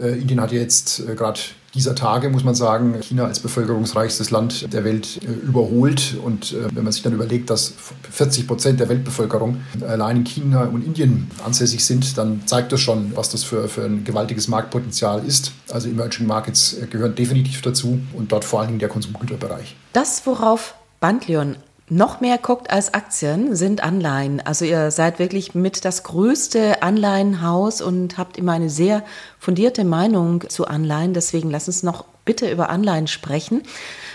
Äh, Indien hat jetzt äh, gerade dieser Tage, muss man sagen, China als bevölkerungsreichstes Land der Welt äh, überholt. Und wenn man sich dann überlegt, dass 40 Prozent der Weltbevölkerung allein in China und Indien ansässig sind, dann zeigt das schon, was das für, für ein gewaltiges Marktpotenzial ist. Also Emerging Markets gehören definitiv dazu und dort vor allen Dingen der Konsumgüterbereich. Das, worauf Bandleon noch mehr guckt als Aktien, sind Anleihen. Also ihr seid wirklich mit das größte Anleihenhaus und habt immer eine sehr fundierte Meinung zu Anleihen. Deswegen lass uns noch bitte über Anleihen sprechen.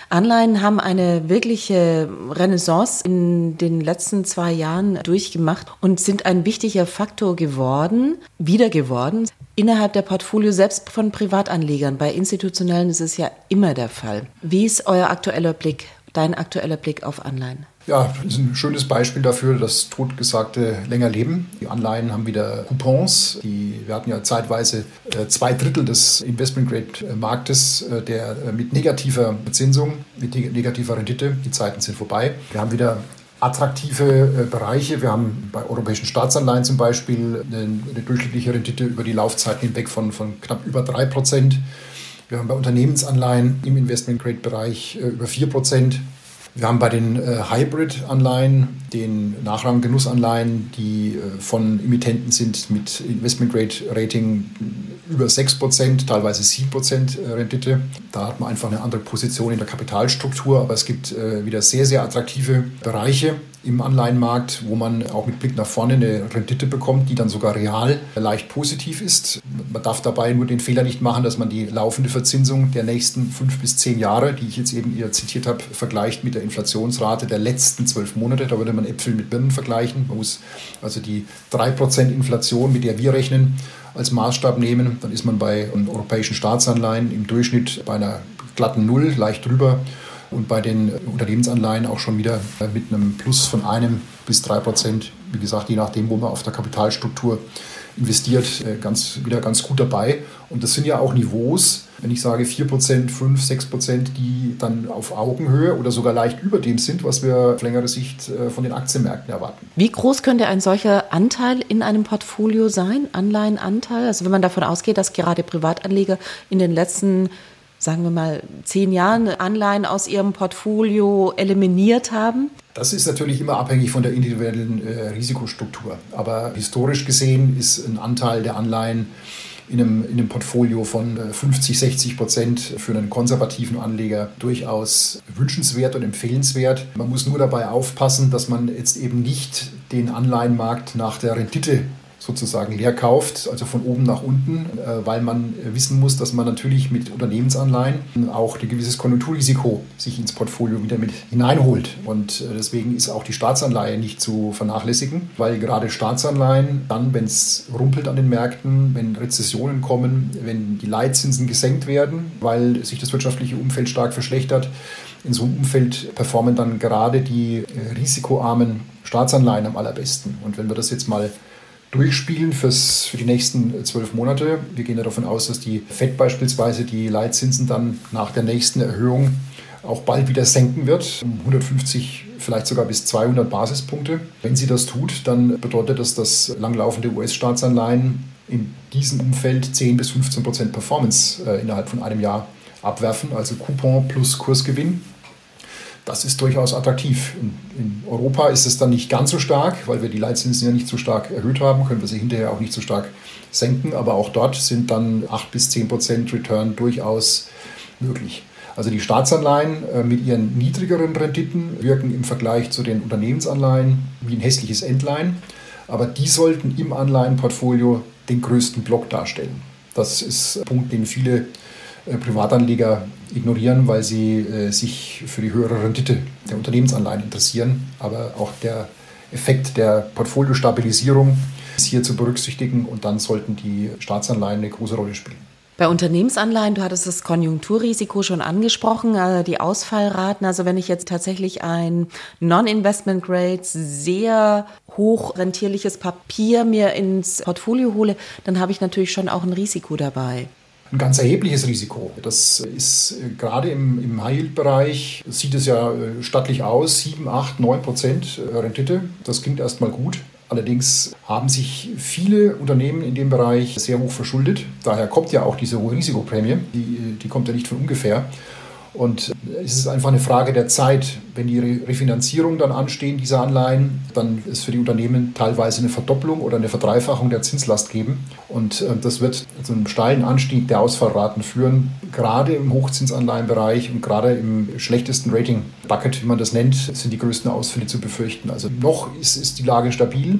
Anleihen haben eine wirkliche Renaissance in den letzten zwei Jahren durchgemacht und sind ein wichtiger Faktor geworden, wieder geworden, innerhalb der Portfolio selbst von Privatanlegern. Bei institutionellen ist es ja immer der Fall. Wie ist euer aktueller Blick dein aktueller Blick auf Anleihen? Ja, das ist ein schönes Beispiel dafür, das totgesagte länger leben. Die Anleihen haben wieder Coupons. Die, wir hatten ja zeitweise äh, zwei Drittel des Investment-Grade-Marktes, äh, der äh, mit negativer Bezinsung, mit negativer Rendite, die Zeiten sind vorbei. Wir haben wieder attraktive Bereiche. Wir haben bei europäischen Staatsanleihen zum Beispiel eine, eine durchschnittliche Rendite über die Laufzeit hinweg von, von knapp über 3 Prozent. Wir haben bei Unternehmensanleihen im Investment-Grade-Bereich äh, über 4 Prozent. Wir haben bei den äh, Hybrid-Anleihen, den Nachrang-Genussanleihen, die äh, von Emittenten sind mit Investment-Grade-Rating über 6 Prozent, teilweise 7 Prozent äh, Rendite. Da hat man einfach eine andere Position in der Kapitalstruktur, aber es gibt wieder sehr, sehr attraktive Bereiche im Anleihenmarkt, wo man auch mit Blick nach vorne eine Rendite bekommt, die dann sogar real leicht positiv ist. Man darf dabei nur den Fehler nicht machen, dass man die laufende Verzinsung der nächsten fünf bis zehn Jahre, die ich jetzt eben hier zitiert habe, vergleicht mit der Inflationsrate der letzten zwölf Monate. Da würde man Äpfel mit Birnen vergleichen. Man muss also die drei Prozent Inflation, mit der wir rechnen, als Maßstab nehmen. Dann ist man bei europäischen Staatsanleihen im Durchschnitt bei einer glatten Null, leicht drüber und bei den Unternehmensanleihen auch schon wieder mit einem Plus von einem bis drei Prozent, wie gesagt, je nachdem, wo man auf der Kapitalstruktur investiert, äh, ganz, wieder ganz gut dabei. Und das sind ja auch Niveaus, wenn ich sage 4%, 5, 6%, die dann auf Augenhöhe oder sogar leicht über dem sind, was wir auf längere Sicht äh, von den Aktienmärkten erwarten. Wie groß könnte ein solcher Anteil in einem Portfolio sein, Anleihenanteil? Also wenn man davon ausgeht, dass gerade Privatanleger in den letzten sagen wir mal, zehn Jahren Anleihen aus ihrem Portfolio eliminiert haben? Das ist natürlich immer abhängig von der individuellen äh, Risikostruktur. Aber historisch gesehen ist ein Anteil der Anleihen in einem, in einem Portfolio von 50, äh, 60 Prozent für einen konservativen Anleger durchaus wünschenswert und empfehlenswert. Man muss nur dabei aufpassen, dass man jetzt eben nicht den Anleihenmarkt nach der Rendite sozusagen leer kauft, also von oben nach unten, äh, weil man wissen muss, dass man natürlich mit Unternehmensanleihen auch ein gewisses Konjunkturrisiko sich ins Portfolio wieder mit hineinholt. Und äh, deswegen ist auch die Staatsanleihe nicht zu vernachlässigen, weil gerade Staatsanleihen dann, wenn es rumpelt an den Märkten, wenn Rezessionen kommen, wenn die Leitzinsen gesenkt werden, weil sich das wirtschaftliche Umfeld stark verschlechtert, in so einem Umfeld performen dann gerade die äh, risikoarmen Staatsanleihen am allerbesten. Und wenn wir das jetzt mal durchspielen fürs, für die nächsten zwölf Monate. Wir gehen ja davon aus, dass die FED beispielsweise die Leitzinsen dann nach der nächsten Erhöhung auch bald wieder senken wird, um 150, vielleicht sogar bis 200 Basispunkte. Wenn sie das tut, dann bedeutet das, dass langlaufende US-Staatsanleihen in diesem Umfeld 10 bis 15 Prozent Performance äh, innerhalb von einem Jahr abwerfen, also Coupon plus Kursgewinn das ist durchaus attraktiv. In, Europa ist es dann nicht ganz so stark, weil wir die Leitzinsen ja nicht so stark erhöht haben, können wir sie hinterher auch nicht so stark senken. Aber auch dort sind dann 8 bis 10 Prozent Return durchaus möglich. Also die Staatsanleihen äh, mit ihren niedrigeren Renditen wirken im Vergleich zu den Unternehmensanleihen wie ein hässliches Endlein. Aber die sollten im Anleihenportfolio den größten Block darstellen. Das ist ein Punkt, den viele Privatanleger ignorieren, weil sie äh, sich für die höhere Rendite der Unternehmensanleihen interessieren. Aber auch der Effekt der Portfoliostabilisierung ist hier zu berücksichtigen und dann sollten die Staatsanleihen eine große Rolle spielen. Bei Unternehmensanleihen, du hattest das Konjunkturrisiko schon angesprochen, also die Ausfallraten. Also wenn ich jetzt tatsächlich ein Non-Investment Grade, sehr hoch rentierliches Papier mir ins Portfolio hole, dann habe ich natürlich schon auch ein Risiko dabei ein ganz erhebliches Risiko. Das ist äh, gerade im, im High-Yield-Bereich, sieht es ja äh, stattlich aus, 7, 8, 9 Prozent äh, Rendite. Das klingt erstmal gut. Allerdings haben sich viele Unternehmen in dem Bereich sehr hoch verschuldet. Daher kommt ja auch diese hohe Risikoprämie. Die, die kommt ja nicht von ungefähr. Und es ist einfach eine Frage der Zeit. Wenn die Refinanzierung dann anstehen, diese Anleihen, dann ist für die Unternehmen teilweise eine Verdopplung oder eine Verdreifachung der Zinslast geben. Und äh, das wird zu einem steilen Anstieg der Ausfallraten führen, gerade im Hochzinsanleihenbereich und gerade im schlechtesten Rating-Bucket, wie man das nennt, sind die größten Ausfälle zu befürchten. Also noch ist, ist die Lage stabil.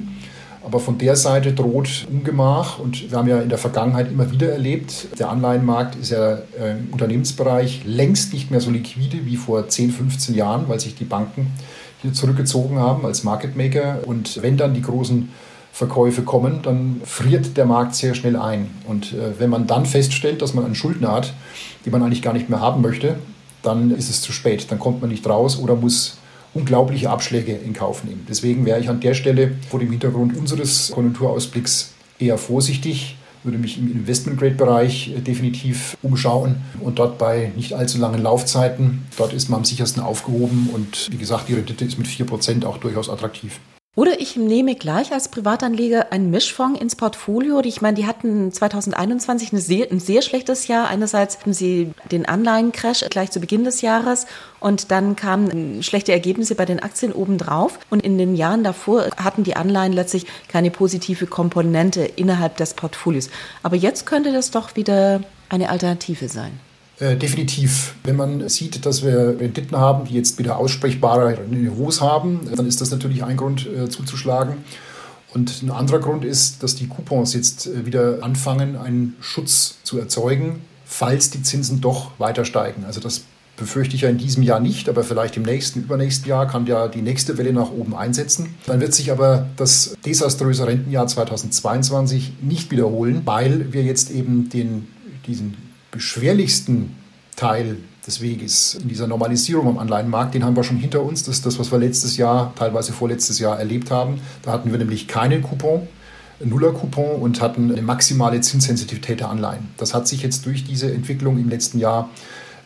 Aber von der Seite droht Ungemach und wir haben ja in der Vergangenheit immer wieder erlebt, der Anleihenmarkt ist ja äh, im Unternehmensbereich längst nicht mehr so liquide wie vor 10, 15 Jahren, weil sich die Banken hier zurückgezogen haben als Market Maker. Und wenn dann die großen Verkäufe kommen, dann friert der Markt sehr schnell ein. Und äh, wenn man dann feststellt, dass man einen Schuldner hat, die man eigentlich gar nicht mehr haben möchte, dann ist es zu spät. Dann kommt man nicht raus oder muss unglaubliche Abschläge in Kauf nehmen. Deswegen wäre ich an der Stelle vor dem Hintergrund unseres Konjunkturausblicks eher vorsichtig, würde mich im Investment-Grade-Bereich äh, definitiv umschauen und dort bei nicht allzu langen Laufzeiten, dort ist man am sichersten aufgehoben und wie gesagt, die Rendite ist mit 4% auch durchaus attraktiv. Oder ich nehme gleich als Privatanleger einen Mischfonds ins Portfolio. Ich meine, die hatten 2021 sehr, ein sehr schlechtes Jahr. Einerseits hatten sie den Anleihencrash gleich zu Beginn des Jahres und dann kamen schlechte Ergebnisse bei den Aktien obendrauf. Und in den Jahren davor hatten die Anleihen letztlich keine positive Komponente innerhalb des Portfolios. Aber jetzt könnte das doch wieder eine Alternative sein. Äh, definitiv. Wenn man sieht, dass wir Renditen haben, die jetzt wieder aussprechbare Niveaus haben, dann ist das natürlich ein Grund äh, zuzuschlagen. Und ein anderer Grund ist, dass die Coupons jetzt äh, wieder anfangen, einen Schutz zu erzeugen, falls die Zinsen doch weiter steigen. Also das befürchte ich ja in diesem Jahr nicht, aber vielleicht im nächsten, übernächsten Jahr kann ja die nächste Welle nach oben einsetzen. Dann wird sich aber das desaströse Rentenjahr 2022 nicht wiederholen, weil wir jetzt eben den, diesen beschwerlichsten Teil des Weges in dieser Normalisierung am Anleihenmarkt, den haben wir schon hinter uns. Das ist das, was wir letztes Jahr, teilweise vorletztes Jahr erlebt haben. Da hatten wir nämlich keinen Coupon, Nuller-Coupon und hatten eine maximale Zinssensitivität der Anleihen. Das hat sich jetzt durch diese Entwicklung im letzten Jahr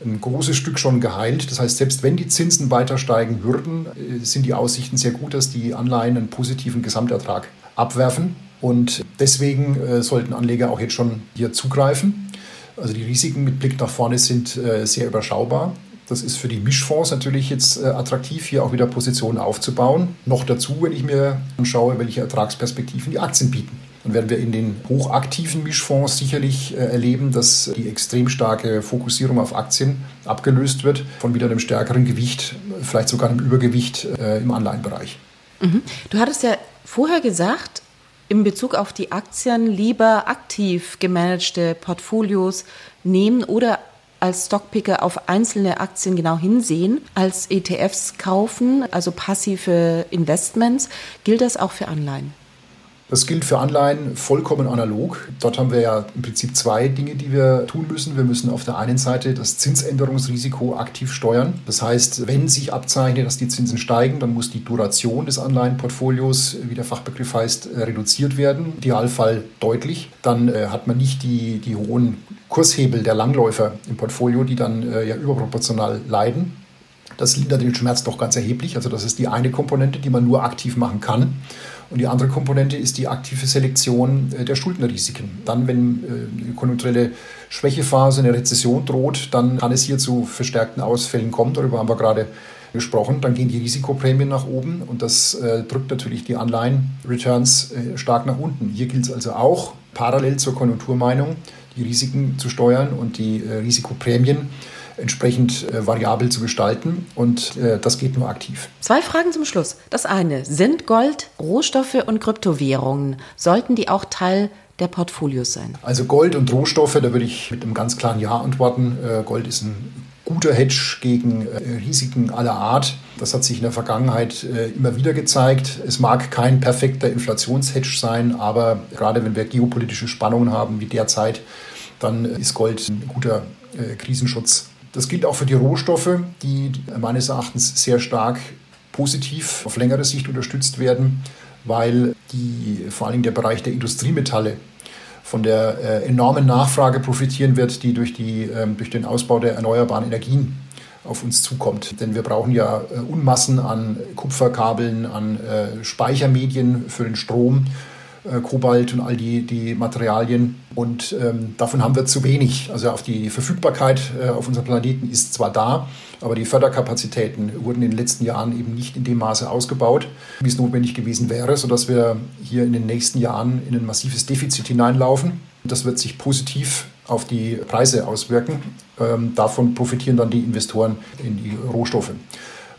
ein großes Stück schon geheilt. Das heißt, selbst wenn die Zinsen weiter steigen würden, äh, sind die Aussichten sehr gut, dass die Anleihen einen positiven Gesamtertrag abwerfen. Und deswegen äh, sollten Anleger auch jetzt schon hier zugreifen. Also die Risiken mit Blick nach vorne sind äh, sehr überschaubar. Das ist für die Mischfonds natürlich jetzt äh, attraktiv, hier auch wieder Positionen aufzubauen. Noch dazu, wenn ich mir anschaue, welche Ertragsperspektiven die Aktien bieten. Dann werden wir in den hochaktiven Mischfonds sicherlich äh, erleben, dass die extrem starke Fokussierung auf Aktien abgelöst wird von wieder einem stärkeren Gewicht, vielleicht sogar einem Übergewicht im Anleihenbereich. Mhm. Du hattest ja vorher gesagt, in Bezug auf die Aktien lieber aktiv gemanagte Portfolios nehmen oder als Stockpicker auf einzelne Aktien genau hinsehen, als ETFs kaufen, also passive Investments. Gilt das auch für Anleihen? Das gilt für Anleihen vollkommen analog. Dort haben wir ja im Prinzip zwei Dinge, die wir tun müssen. Wir müssen auf der einen Seite das Zinsänderungsrisiko aktiv steuern. Das heißt, wenn sich abzeichnet, dass die Zinsen steigen, dann muss die Duration des Anleihenportfolios, wie der Fachbegriff heißt, reduziert werden. Idealfall deutlich. Dann äh, hat man nicht die, die hohen Kurshebel der Langläufer im Portfolio, die dann äh, ja überproportional leiden. Das lindert den Schmerz doch ganz erheblich. Also das ist die eine Komponente, die man nur aktiv machen kann. Und die andere Komponente ist die aktive Selektion äh, der Schuldenrisiken. Dann, wenn äh, eine konjunkturelle Schwächephase, eine Rezession droht, dann kann es hier zu verstärkten Ausfällen kommen. Darüber haben wir gerade gesprochen. Dann gehen die Risikoprämien nach oben und das äh, drückt natürlich die Anleihen-Returns stark nach unten. Hier gilt es also auch, parallel zur Konjunkturmeinung, die Risiken zu steuern und die Risikoprämien entsprechend äh, variabel zu gestalten. Und äh, das geht nur aktiv. Zwei Fragen zum Schluss. Das eine, sind Gold, Rohstoffe und Kryptowährungen, sollten die auch Teil der Portfolios sein? Also Gold und Rohstoffe, da würde ich mit einem ganz klaren Ja antworten. Äh, Gold ist ein guter Hedge gegen Risiken aller Art. Das hat sich in der Vergangenheit immer wieder gezeigt. Es mag kein perfekter Inflationshedge sein, aber gerade wenn wir geopolitische Spannungen haben wie derzeit, dann ist Gold ein guter Krisenschutz. Das gilt auch für die Rohstoffe, die meines Erachtens sehr stark positiv auf längere Sicht unterstützt werden, weil die, vor allem der Bereich der Industriemetalle von der äh, enormen Nachfrage profitieren wird, die durch, die, ähm, durch den Ausbau der erneuerbaren Energien auf uns zukommt. Denn wir brauchen ja äh, Unmassen an Kupferkabeln, an äh, Speichermedien für den Strom äh, Kobalt und all die, die Materialien. Und ähm, davon haben wir zu wenig. Also auf die Verfügbarkeit äh, auf unserem Planeten ist zwar da, aber die Förderkapazitäten wurden in den letzten Jahren eben nicht in dem Maße ausgebaut, wie es notwendig gewesen wäre, sodass wir hier in den nächsten Jahren in ein massives Defizit hineinlaufen. Das wird sich positiv auf die Preise auswirken. Ähm, davon profitieren dann die Investoren in die Rohstoffe.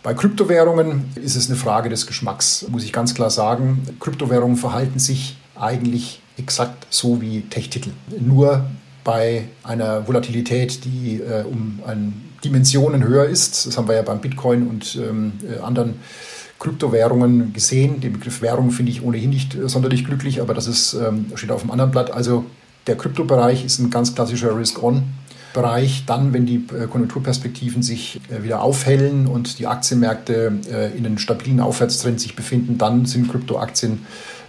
Bei Kryptowährungen ist es eine Frage des Geschmacks, muss ich ganz klar sagen. Kryptowährungen verhalten sich eigentlich exakt so wie Tech-Titel. Nur bei einer Volatilität, die äh, um Dimensionen höher ist. Das haben wir ja beim Bitcoin und ähm, äh, anderen Kryptowährungen gesehen. Den Begriff Währung finde ich ohnehin nicht äh, sonderlich glücklich, aber das ist, ähm, steht auf dem anderen Blatt. Also der Kryptobereich ist ein ganz klassischer Risk-On. Bereich. Dann, wenn die äh, Konjunkturperspektiven sich äh, wieder aufhellen und die Aktienmärkte äh, in einem stabilen Aufwärtstrend sich befinden, dann sind Kryptoaktien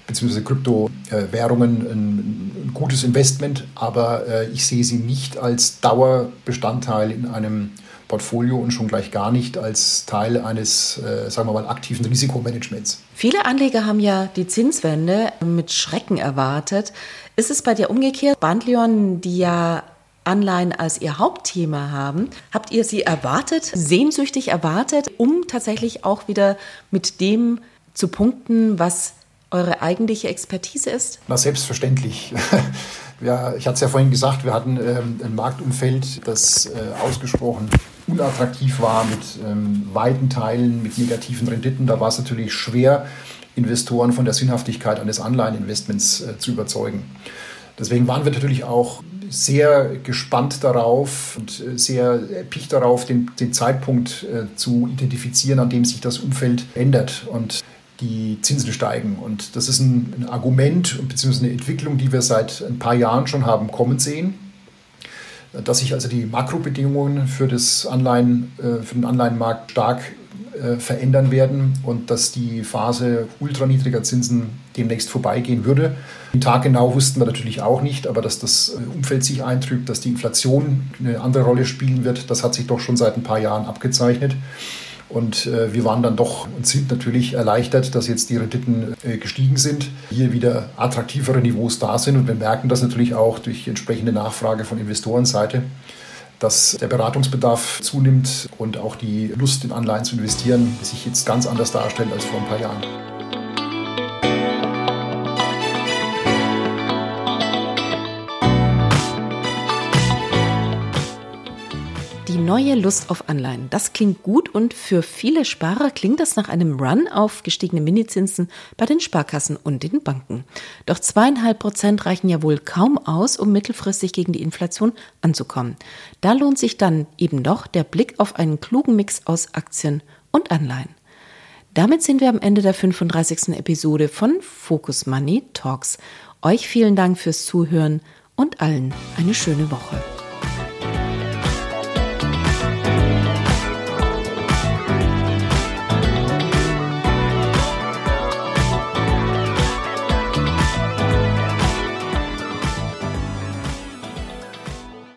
bzw. Kryptowährungen ein gutes Investment, aber ich sehe sie nicht als Dauerbestandteil in einem Portfolio und schon gleich gar nicht als Teil eines, sagen wir mal, aktiven Risikomanagements. Viele Anleger haben ja die Zinswende mit Schrecken erwartet. Ist es bei dir umgekehrt? Bandleon, die ja Anleihen als Ihr Hauptthema haben. Habt ihr sie erwartet, sehnsüchtig erwartet, um tatsächlich auch wieder mit dem zu punkten, was eure eigentliche Expertise ist? Na, selbstverständlich. ja, ich hatte es ja vorhin gesagt, wir hatten ähm, ein Marktumfeld, das äh, ausgesprochen unattraktiv war mit ähm, weiten Teilen, mit negativen Renditen. Da war es natürlich schwer, Investoren von der Sinnhaftigkeit eines Anleiheninvestments äh, zu überzeugen. Deswegen waren wir natürlich auch sehr gespannt darauf und äh, sehr erpicht darauf, den, den Zeitpunkt äh, zu identifizieren, an dem sich das Umfeld ändert und die Zinsen steigen. Und das ist ein, ein Argument bzw. eine Entwicklung, die wir seit ein paar Jahren schon haben kommen sehen dass sich also die Makrobedingungen für, das Anleihen, äh, für den Anleihenmarkt stark äh, verändern werden und dass die Phase ultraniedriger Zinsen demnächst vorbeigehen würde. Den Tag genau wussten wir natürlich auch nicht, aber dass das äh, Umfeld sich eintrübt, dass die Inflation eine andere Rolle spielen wird, das hat sich doch schon seit ein paar Jahren abgezeichnet. Und äh, wir waren dann doch und sind natürlich erleichtert, dass jetzt die Renditen gestiegen sind, hier wieder attraktivere Niveaus da sind. Und wir merken das natürlich auch durch entsprechende Nachfrage von Investorenseite dass der Beratungsbedarf zunimmt und auch die Lust in Anleihen zu investieren sich jetzt ganz anders darstellt als vor ein paar Jahren. Die neue Lust auf Anleihen. Das klingt gut und für viele Sparer klingt das nach einem Run auf gestiegene Minizinsen bei den Sparkassen und den Banken. Doch zweieinhalb Prozent reichen ja wohl kaum aus, um mittelfristig gegen die Inflation anzukommen. Da lohnt sich dann eben doch der Blick auf einen klugen Mix aus Aktien und Anleihen. Damit sind wir am Ende der 35. Episode von Focus Money Talks. Euch vielen Dank fürs Zuhören und allen eine schöne Woche.